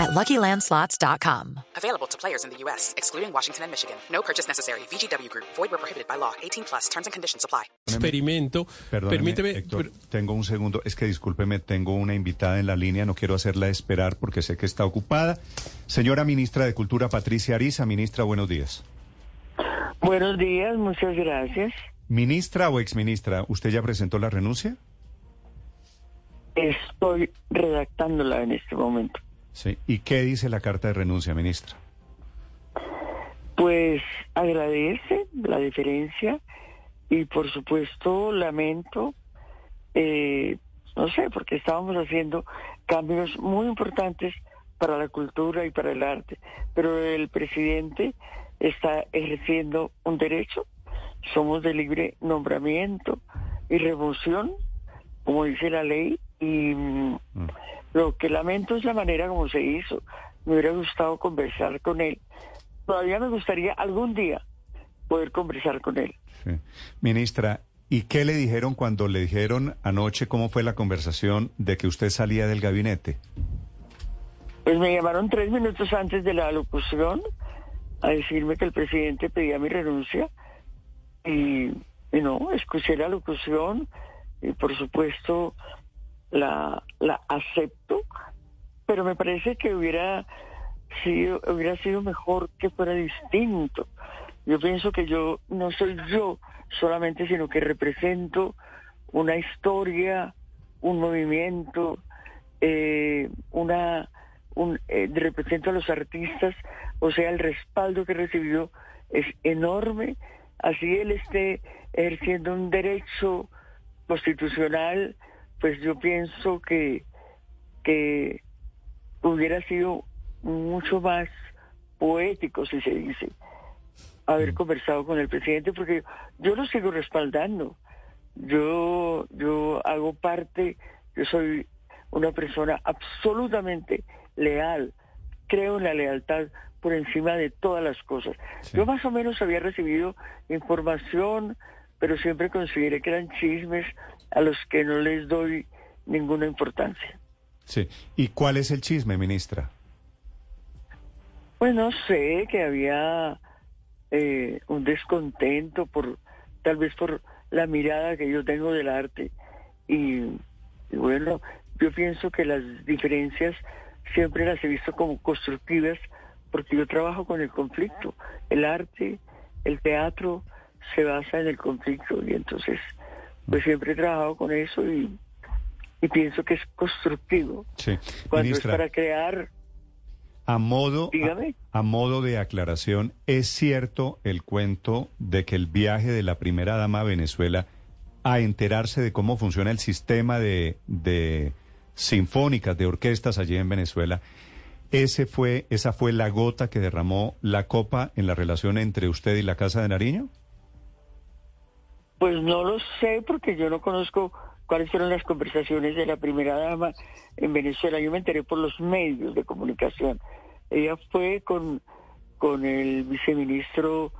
at LuckyLandSlots.com. Available to players in the U.S., excluding Washington and Michigan. No purchase necessary. VGW Group. Void where prohibited by law. 18 plus. Terms and conditions apply. experimento. Perdóneme, Permíteme. Héctor, per- tengo un segundo. Es que discúlpeme, tengo una invitada en la línea. No quiero hacerla esperar porque sé que está ocupada. Señora ministra de Cultura, Patricia Ariza. Ministra, buenos días. Buenos días, muchas gracias. Ministra o exministra, ¿usted ya presentó la renuncia? Estoy redactándola en este momento. Sí. ¿Y qué dice la carta de renuncia, ministra? Pues agradece la diferencia y por supuesto lamento, eh, no sé, porque estábamos haciendo cambios muy importantes para la cultura y para el arte, pero el presidente está ejerciendo un derecho, somos de libre nombramiento y remoción, como dice la ley, y mm, lo que lamento es la manera como se hizo. Me hubiera gustado conversar con él. Todavía me gustaría algún día poder conversar con él. Sí. Ministra, ¿y qué le dijeron cuando le dijeron anoche cómo fue la conversación de que usted salía del gabinete? Pues me llamaron tres minutos antes de la locución a decirme que el presidente pedía mi renuncia y, y no, escuché la locución y por supuesto la, la acepto, pero me parece que hubiera sido, hubiera sido mejor que fuera distinto. Yo pienso que yo no soy yo solamente, sino que represento una historia, un movimiento, eh, una un, eh, represento a los artistas, o sea, el respaldo que recibió es enorme. Así él esté ejerciendo un derecho constitucional, pues yo pienso que, que hubiera sido mucho más poético, si se dice, haber conversado con el presidente, porque yo lo sigo respaldando. Yo, yo hago parte, yo soy una persona absolutamente leal, creo en la lealtad por encima de todas las cosas. Sí. Yo más o menos había recibido información, pero siempre consideré que eran chismes a los que no les doy ninguna importancia. Sí. ¿Y cuál es el chisme, ministra? Pues no sé, que había eh, un descontento por, tal vez por la mirada que yo tengo del arte. Y, y bueno, yo pienso que las diferencias siempre las he visto como constructivas porque yo trabajo con el conflicto. El arte, el teatro se basa en el conflicto y entonces pues siempre he trabajado con eso y, y pienso que es constructivo. Sí. Cuando ministra, es para crear a modo, Dígame. a, a modo de aclaración, ¿es cierto el cuento de que el viaje de la primera dama a Venezuela a enterarse de cómo funciona el sistema de, de sinfónicas, de orquestas allí en Venezuela, ese fue, esa fue la gota que derramó la copa en la relación entre usted y la Casa de Nariño? Pues no lo sé porque yo no conozco cuáles fueron las conversaciones de la primera dama en Venezuela. Yo me enteré por los medios de comunicación. Ella fue con, con el viceministro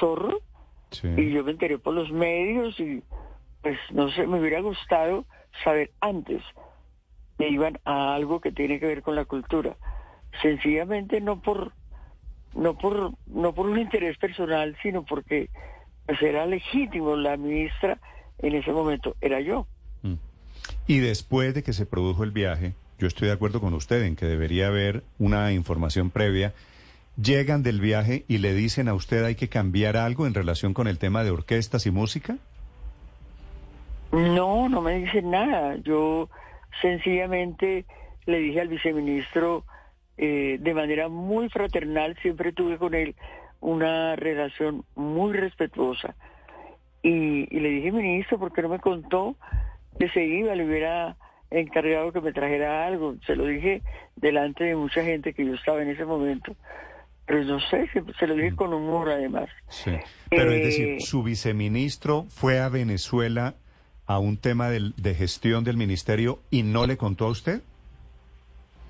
Zorro Sí. y yo me enteré por los medios y pues no sé, me hubiera gustado saber antes que iban a algo que tiene que ver con la cultura. Sencillamente no por no por no por un interés personal, sino porque pues era legítimo la ministra en ese momento era yo. Y después de que se produjo el viaje, yo estoy de acuerdo con usted en que debería haber una información previa. ¿Llegan del viaje y le dicen a usted hay que cambiar algo en relación con el tema de orquestas y música? No, no me dicen nada. Yo sencillamente le dije al viceministro eh, de manera muy fraternal, siempre tuve con él una relación muy respetuosa. Y, y le dije, ministro, ¿por qué no me contó que se iba? Le hubiera encargado que me trajera algo. Se lo dije delante de mucha gente que yo estaba en ese momento. Pero no sé, se, se lo dije con humor además. Sí. Pero es Eh, decir, su viceministro fue a Venezuela a un tema de gestión del ministerio y no le contó a usted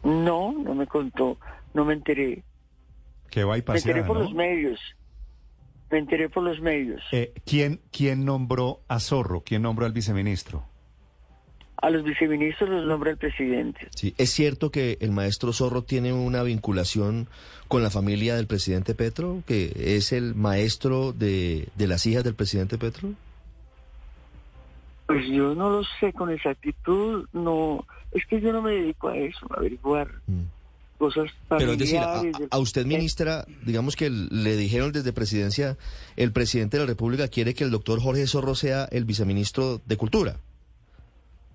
No, no me contó, no me enteré. Que va y Me enteré por ¿no? los medios. Me enteré por los medios. Eh, ¿quién, ¿Quién nombró a Zorro? ¿Quién nombró al viceministro? A los viceministros los nombra el presidente. Sí, ¿es cierto que el maestro Zorro tiene una vinculación con la familia del presidente Petro? ¿Que es el maestro de, de las hijas del presidente Petro? Pues yo no lo sé con exactitud, no, es que yo no me dedico a eso, a averiguar Mm. Cosas Pero es decir, a, a usted, ministra, digamos que le dijeron desde presidencia, el presidente de la República quiere que el doctor Jorge Zorro sea el viceministro de Cultura.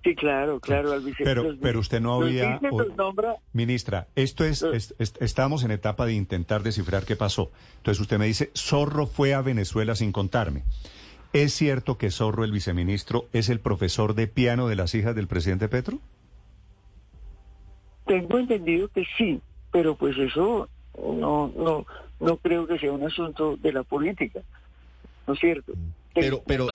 Sí, claro, claro, al vice- Pero, los- pero usted no había... los nombra, Ministra, esto es, es- es- estamos en etapa de intentar descifrar qué pasó. Entonces usted me dice, Zorro fue a Venezuela sin contarme. ¿Es cierto que Zorro, el viceministro, es el profesor de piano de las hijas del presidente Petro? Tengo entendido que sí, pero pues eso no, no, no creo que sea un asunto de la política, ¿no es cierto? Pero, pero,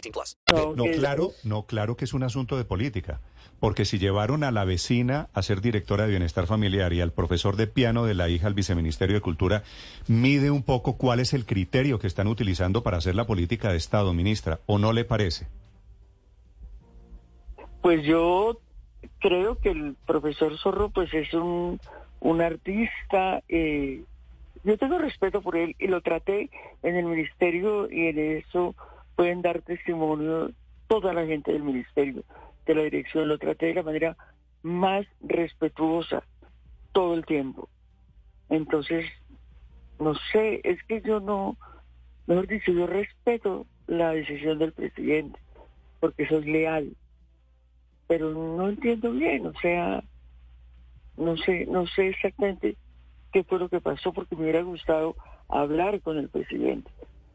18 plus. No, No, que- claro, no, claro que es un asunto de política. Porque si llevaron a la vecina a ser directora de bienestar familiar y al profesor de piano de la hija al viceministerio de Cultura, mide un poco cuál es el criterio que están utilizando para hacer la política de Estado, ministra, ¿o no le parece? Pues yo creo que el profesor Zorro pues es un, un artista, eh, yo tengo respeto por él y lo traté en el ministerio y en eso pueden dar testimonio toda la gente del ministerio, de la dirección, lo traté de la manera más respetuosa todo el tiempo. Entonces, no sé, es que yo no, mejor dicho, yo respeto la decisión del presidente porque soy leal pero no entiendo bien, o sea, no sé, no sé exactamente qué fue lo que pasó porque me hubiera gustado hablar con el presidente.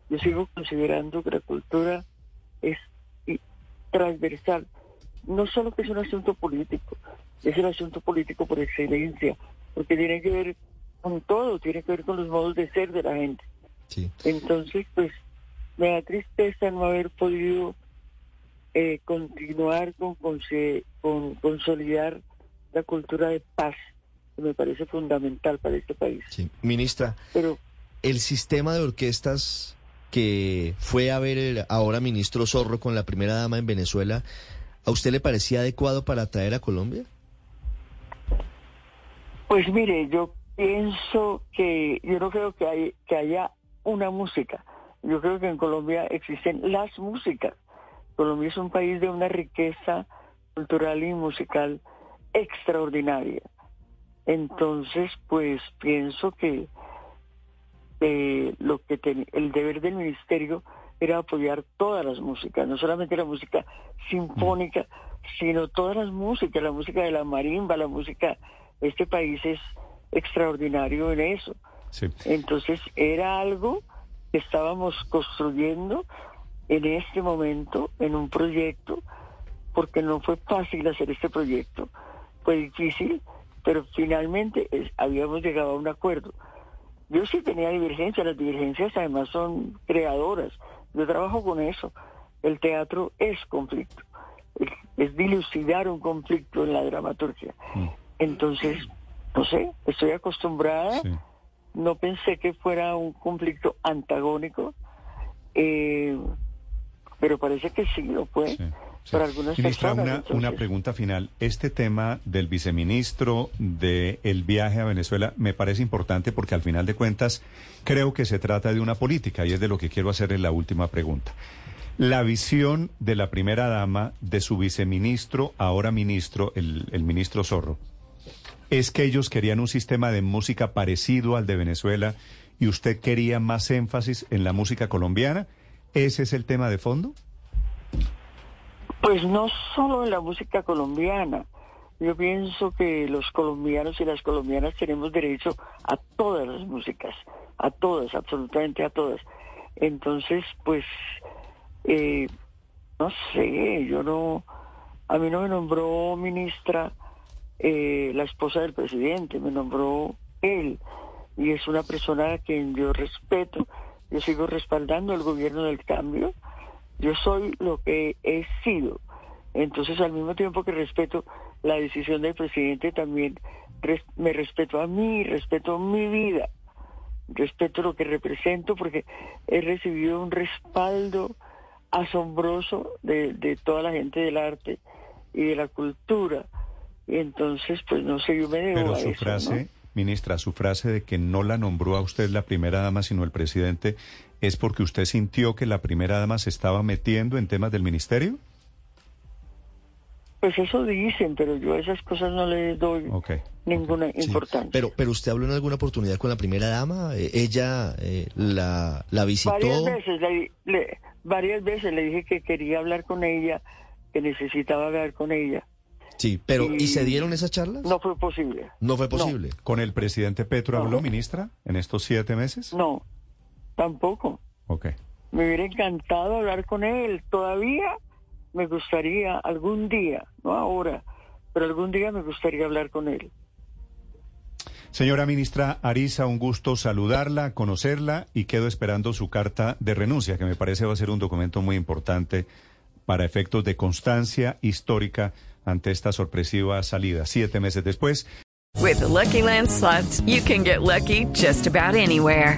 Yo sigo considerando que la cultura es transversal, no solo que es un asunto político, es el asunto político por excelencia, porque tiene que ver con todo, tiene que ver con los modos de ser de la gente. sí. Entonces, pues, me da tristeza no haber podido eh, continuar con, conse- con consolidar la cultura de paz, que me parece fundamental para este país. sí. Ministra, Pero el sistema de orquestas que fue a ver el ahora ministro Zorro con la primera dama en Venezuela, ¿a usted le parecía adecuado para traer a Colombia? Pues mire, yo pienso que yo no creo que, hay, que haya una música. Yo creo que en Colombia existen las músicas. Colombia es un país de una riqueza cultural y musical extraordinaria. Entonces, pues pienso que eh, lo que ten- el deber del ministerio era apoyar todas las músicas, no solamente la música sinfónica, sino todas las músicas, la música de la marimba, la música, este país es extraordinario en eso. Sí. Entonces era algo que estábamos construyendo en este momento, en un proyecto, porque no fue fácil hacer este proyecto, fue difícil, pero finalmente es- habíamos llegado a un acuerdo. Yo sí tenía divergencias, las divergencias además son creadoras. Yo trabajo con eso. El teatro es conflicto, es, dilucidar un conflicto en la dramaturgia. Entonces, no sé, estoy acostumbrada, Sí. no pensé que fuera un conflicto antagónico, eh, pero parece que sí lo fue Sí, Ministra, una, una pregunta final. Este tema del viceministro del viaje a Venezuela me parece importante porque al final de cuentas creo que se trata de una política y es de lo que quiero hacerle la última pregunta. La visión de la primera dama, de su viceministro, ahora ministro, el, el ministro Zorro, es que ellos querían un sistema de música parecido al de Venezuela y usted quería más énfasis en la música colombiana. ¿Ese es el tema de fondo? Pues no solo en la música colombiana. Yo pienso que los colombianos y las colombianas tenemos derecho a todas las músicas, a todas, absolutamente a todas. Entonces, pues, eh, no sé, yo no, a mí no me nombró ministra eh, la esposa del presidente, me nombró él, y es una persona a quien yo respeto, yo sigo respaldando el gobierno del cambio, yo soy lo que he sido. Entonces, al mismo tiempo que respeto la decisión del presidente, también me respeto a mí, respeto mi vida, respeto lo que represento, porque he recibido un respaldo asombroso de, de toda la gente del arte y de la cultura. Y entonces, pues no sé, yo me debo Pero su frase, ministra, su frase de que no la nombró a usted la primera dama, sino el presidente, ¿es porque usted sintió que la primera dama se estaba metiendo en temas del ministerio? Pues eso dicen, pero yo a esas cosas no le doy ninguna importancia. Pero, pero usted habló en alguna oportunidad con la primera dama, eh, ella eh, la, la visitó. Varias veces le, varias veces le dije que quería hablar con ella, que necesitaba hablar con ella. Sí, pero ¿y, se dieron esas charlas? No fue posible. No fue posible. ¿Con el presidente Petro habló, ministra, en estos siete meses? No, tampoco. Ok. Me hubiera encantado hablar con él. Todavía me gustaría algún día, no ahora, pero algún día me gustaría hablar con él. Señora ministra Arisa, un gusto saludarla, conocerla y quedo esperando su carta de renuncia, que me parece va a ser un documento muy importante para efectos de constancia histórica ante esta sorpresiva salida siete meses después. With Lucky Land slots, you can get lucky just about anywhere.